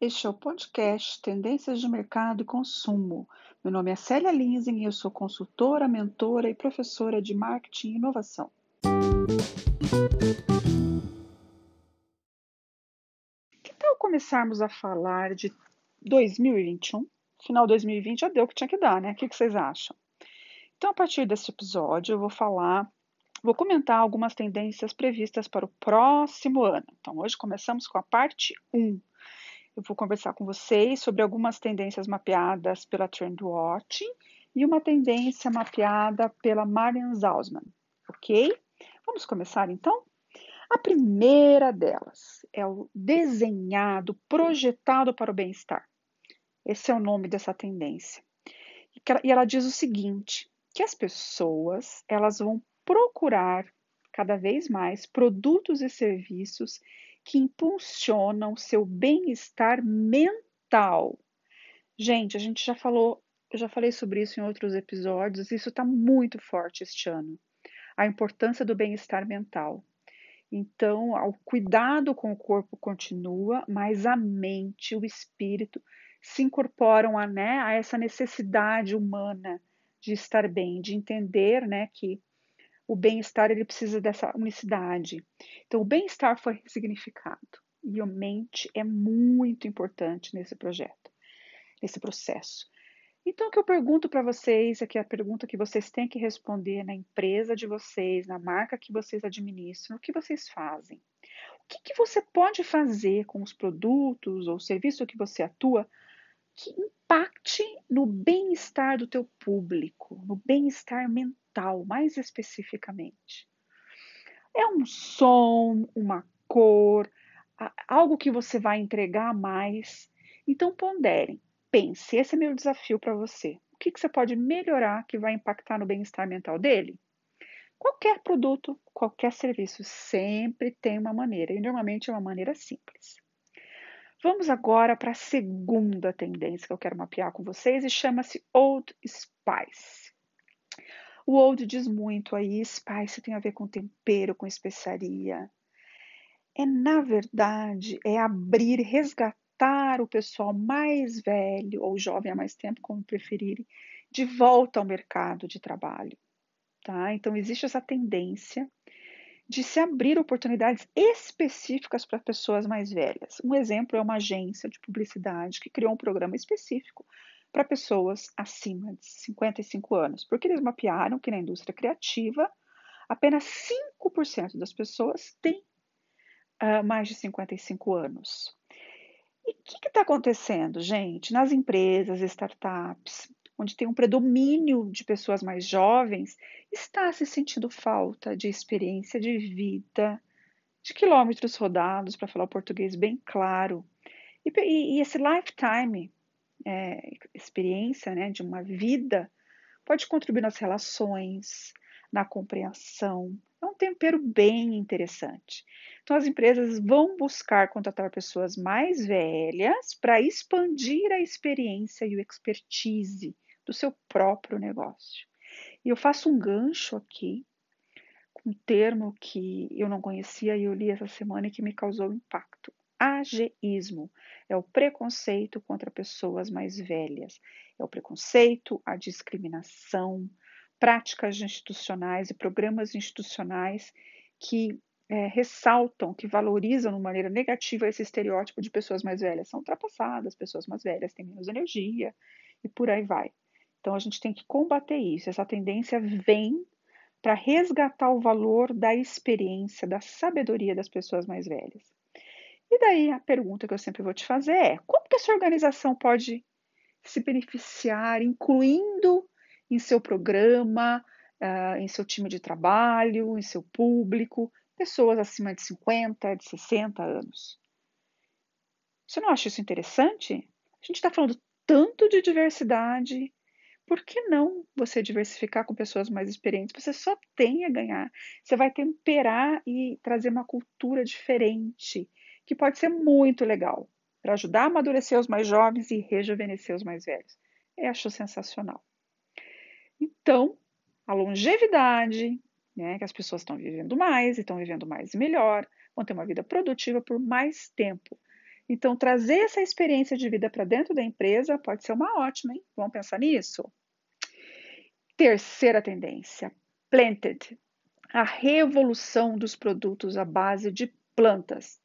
Este é o podcast Tendências de Mercado e Consumo. Meu nome é Célia Linsing e eu sou consultora, mentora e professora de marketing e inovação. Que tal começarmos a falar de 2021? Final de 2020 já deu o que tinha que dar, né? O que vocês acham? Então, a partir desse episódio, eu vou falar, vou comentar algumas tendências previstas para o próximo ano. Então, hoje começamos com a parte 1 eu vou conversar com vocês sobre algumas tendências mapeadas pela Trendwatch e uma tendência mapeada pela Marian Zausman, ok? Vamos começar então? A primeira delas é o desenhado, projetado para o bem-estar. Esse é o nome dessa tendência. E ela diz o seguinte, que as pessoas elas vão procurar cada vez mais produtos e serviços que impulsionam seu bem-estar mental. Gente, a gente já falou, eu já falei sobre isso em outros episódios, isso está muito forte este ano. A importância do bem-estar mental. Então, o cuidado com o corpo continua, mas a mente, o espírito se incorporam a, né, a essa necessidade humana de estar bem, de entender né, que o bem-estar ele precisa dessa unicidade. Então, o bem-estar foi ressignificado e a mente é muito importante nesse projeto, nesse processo. Então, o que eu pergunto para vocês, é a pergunta que vocês têm que responder na empresa de vocês, na marca que vocês administram, o que vocês fazem? O que, que você pode fazer com os produtos ou serviço que você atua que impacte no bem-estar do teu público, no bem-estar mental? Mental, mais especificamente. É um som, uma cor, algo que você vai entregar mais. Então ponderem, pense, esse é meu desafio para você. O que, que você pode melhorar que vai impactar no bem-estar mental dele? Qualquer produto, qualquer serviço sempre tem uma maneira, e normalmente é uma maneira simples. Vamos agora para a segunda tendência que eu quero mapear com vocês e chama-se Old Spice. O old diz muito aí, spice tem a ver com tempero, com especiaria. É, na verdade, é abrir, resgatar o pessoal mais velho ou jovem há mais tempo, como preferirem, de volta ao mercado de trabalho. Tá? Então, existe essa tendência de se abrir oportunidades específicas para pessoas mais velhas. Um exemplo é uma agência de publicidade que criou um programa específico para pessoas acima de 55 anos, porque eles mapearam que na indústria criativa apenas 5% das pessoas têm uh, mais de 55 anos. E o que está acontecendo, gente? Nas empresas, startups, onde tem um predomínio de pessoas mais jovens, está se sentindo falta de experiência de vida, de quilômetros rodados, para falar o português bem claro. E, e, e esse lifetime é, experiência, né, de uma vida, pode contribuir nas relações, na compreensão. É um tempero bem interessante. Então, as empresas vão buscar contratar pessoas mais velhas para expandir a experiência e o expertise do seu próprio negócio. E eu faço um gancho aqui com um termo que eu não conhecia e eu li essa semana e que me causou impacto ageísmo, é o preconceito contra pessoas mais velhas, é o preconceito, a discriminação, práticas institucionais e programas institucionais que é, ressaltam, que valorizam de maneira negativa esse estereótipo de pessoas mais velhas. São ultrapassadas, pessoas mais velhas têm menos energia e por aí vai. Então a gente tem que combater isso. Essa tendência vem para resgatar o valor da experiência, da sabedoria das pessoas mais velhas. E daí a pergunta que eu sempre vou te fazer é: como que essa organização pode se beneficiar, incluindo em seu programa, uh, em seu time de trabalho, em seu público, pessoas acima de 50, de 60 anos? Você não acha isso interessante? A gente está falando tanto de diversidade. Por que não você diversificar com pessoas mais experientes? Você só tem a ganhar. Você vai temperar e trazer uma cultura diferente que pode ser muito legal para ajudar a amadurecer os mais jovens e rejuvenescer os mais velhos. Eu acho sensacional. Então, a longevidade, né? Que as pessoas estão vivendo mais estão vivendo mais e melhor, vão ter uma vida produtiva por mais tempo. Então, trazer essa experiência de vida para dentro da empresa pode ser uma ótima, hein? Vamos pensar nisso? Terceira tendência, planted, a revolução dos produtos à base de plantas.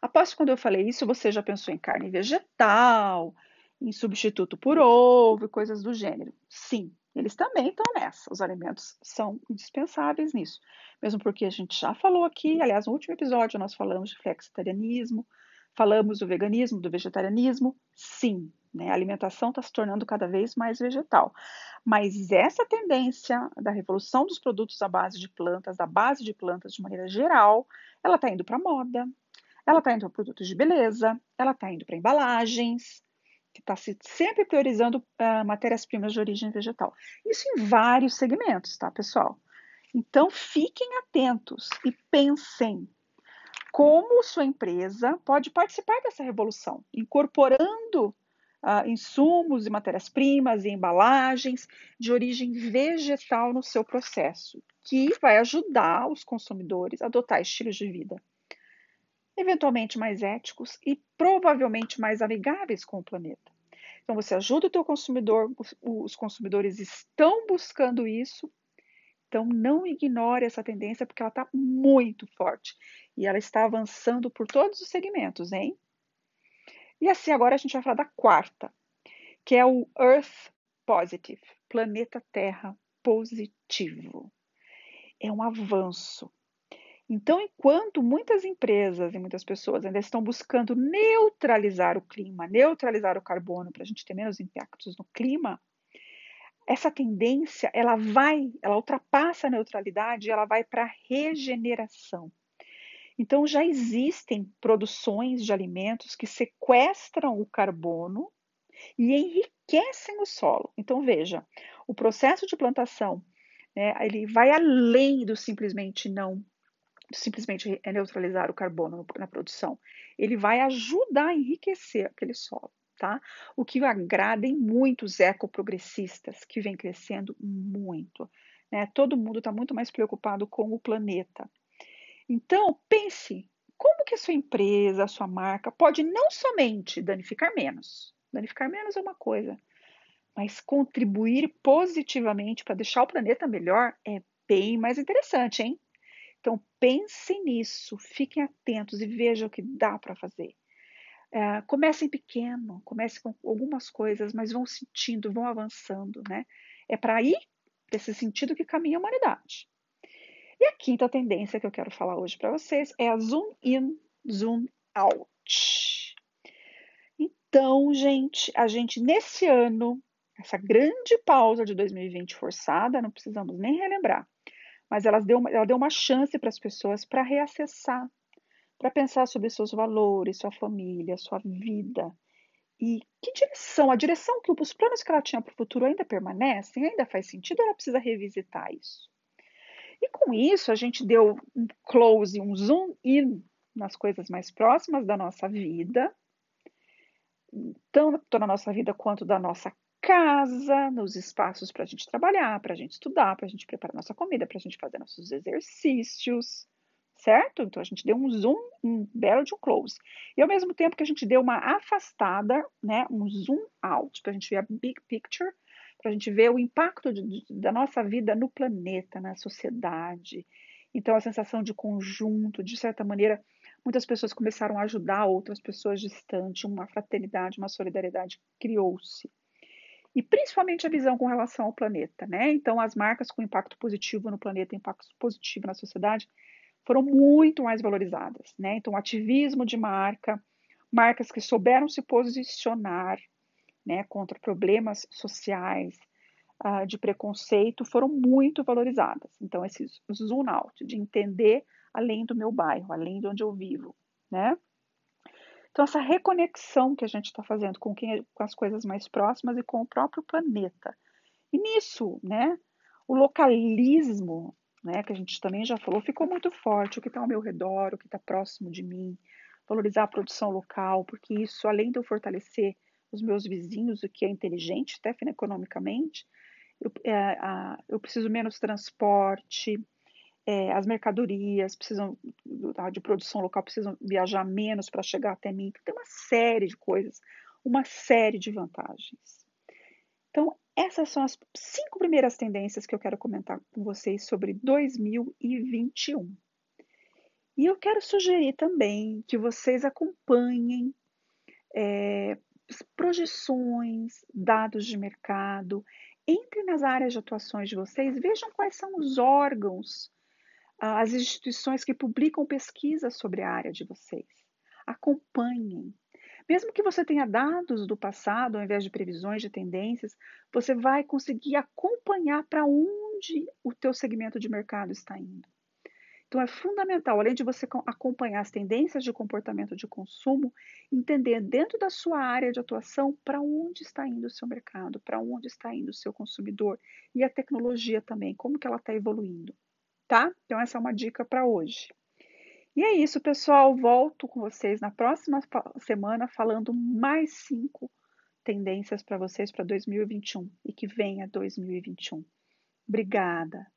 Após quando eu falei isso, você já pensou em carne vegetal, em substituto por ovo e coisas do gênero. Sim, eles também estão nessa. Os alimentos são indispensáveis nisso. Mesmo porque a gente já falou aqui, aliás, no último episódio nós falamos de flexitarianismo, falamos do veganismo, do vegetarianismo. Sim, né? a alimentação está se tornando cada vez mais vegetal. Mas essa tendência da revolução dos produtos à base de plantas, da base de plantas de maneira geral, ela está indo para moda, ela está indo para produtos de beleza, ela está indo para embalagens, que está sempre priorizando uh, matérias-primas de origem vegetal. Isso em vários segmentos, tá, pessoal? Então, fiquem atentos e pensem como sua empresa pode participar dessa revolução, incorporando uh, insumos e matérias-primas e embalagens de origem vegetal no seu processo, que vai ajudar os consumidores a adotar estilos de vida eventualmente mais éticos e provavelmente mais amigáveis com o planeta. Então você ajuda o teu consumidor, os consumidores estão buscando isso, então não ignore essa tendência porque ela está muito forte e ela está avançando por todos os segmentos, hein? E assim agora a gente vai falar da quarta, que é o Earth Positive, planeta Terra positivo. É um avanço então, enquanto muitas empresas e muitas pessoas ainda estão buscando neutralizar o clima, neutralizar o carbono para a gente ter menos impactos no clima, essa tendência ela vai, ela ultrapassa a neutralidade e ela vai para a regeneração. Então já existem produções de alimentos que sequestram o carbono e enriquecem o solo. Então veja, o processo de plantação né, ele vai além do simplesmente não simplesmente neutralizar o carbono na produção. Ele vai ajudar a enriquecer aquele solo, tá? O que agrada em muitos ecoprogressistas, que vem crescendo muito. Né? Todo mundo está muito mais preocupado com o planeta. Então, pense, como que a sua empresa, a sua marca pode não somente danificar menos, danificar menos é uma coisa, mas contribuir positivamente para deixar o planeta melhor é bem mais interessante, hein? Então, pensem nisso, fiquem atentos e vejam o que dá para fazer. É, comecem pequeno, comecem com algumas coisas, mas vão sentindo, vão avançando, né? É para aí, desse sentido, que caminha a humanidade. E a quinta tendência que eu quero falar hoje para vocês é a zoom in, zoom out. Então, gente, a gente nesse ano, essa grande pausa de 2020 forçada, não precisamos nem relembrar mas ela deu uma, ela deu uma chance para as pessoas para reacessar, para pensar sobre seus valores, sua família, sua vida. E que direção? A direção que os planos que ela tinha para o futuro ainda permanecem? Ainda faz sentido ela precisa revisitar isso? E com isso, a gente deu um close, um zoom in nas coisas mais próximas da nossa vida, tanto na nossa vida quanto da nossa casa, nos espaços para a gente trabalhar, para a gente estudar, para a gente preparar nossa comida, para a gente fazer nossos exercícios, certo? Então a gente deu um zoom, um belo de um close. E ao mesmo tempo que a gente deu uma afastada, né, um zoom out, para a gente ver a big picture, para a gente ver o impacto de, de, da nossa vida no planeta, na sociedade. Então a sensação de conjunto, de certa maneira, muitas pessoas começaram a ajudar outras pessoas distantes, uma fraternidade, uma solidariedade criou-se e principalmente a visão com relação ao planeta, né? Então, as marcas com impacto positivo no planeta, impacto positivo na sociedade, foram muito mais valorizadas, né? Então, ativismo de marca, marcas que souberam se posicionar, né, contra problemas sociais, uh, de preconceito, foram muito valorizadas. Então, esse zoom out, de entender além do meu bairro, além de onde eu vivo, né? Então, essa reconexão que a gente está fazendo com, quem, é, com as coisas mais próximas e com o próprio planeta. E nisso, né, o localismo, né, que a gente também já falou, ficou muito forte. O que está ao meu redor, o que está próximo de mim, valorizar a produção local, porque isso, além de eu fortalecer os meus vizinhos, o que é inteligente, até economicamente, eu, é, a, eu preciso menos transporte, é, as mercadorias precisam de produção local precisam viajar menos para chegar até mim. Tem uma série de coisas, uma série de vantagens. Então, essas são as cinco primeiras tendências que eu quero comentar com vocês sobre 2021. E eu quero sugerir também que vocês acompanhem é, projeções, dados de mercado, entre nas áreas de atuações de vocês, vejam quais são os órgãos, as instituições que publicam pesquisas sobre a área de vocês. Acompanhem. Mesmo que você tenha dados do passado, ao invés de previsões de tendências, você vai conseguir acompanhar para onde o teu segmento de mercado está indo. Então é fundamental, além de você acompanhar as tendências de comportamento de consumo, entender dentro da sua área de atuação para onde está indo o seu mercado, para onde está indo o seu consumidor e a tecnologia também, como que ela está evoluindo, tá? Então, essa é uma dica para hoje. E é isso, pessoal. Volto com vocês na próxima semana falando mais cinco tendências para vocês para 2021 e que venha 2021. Obrigada!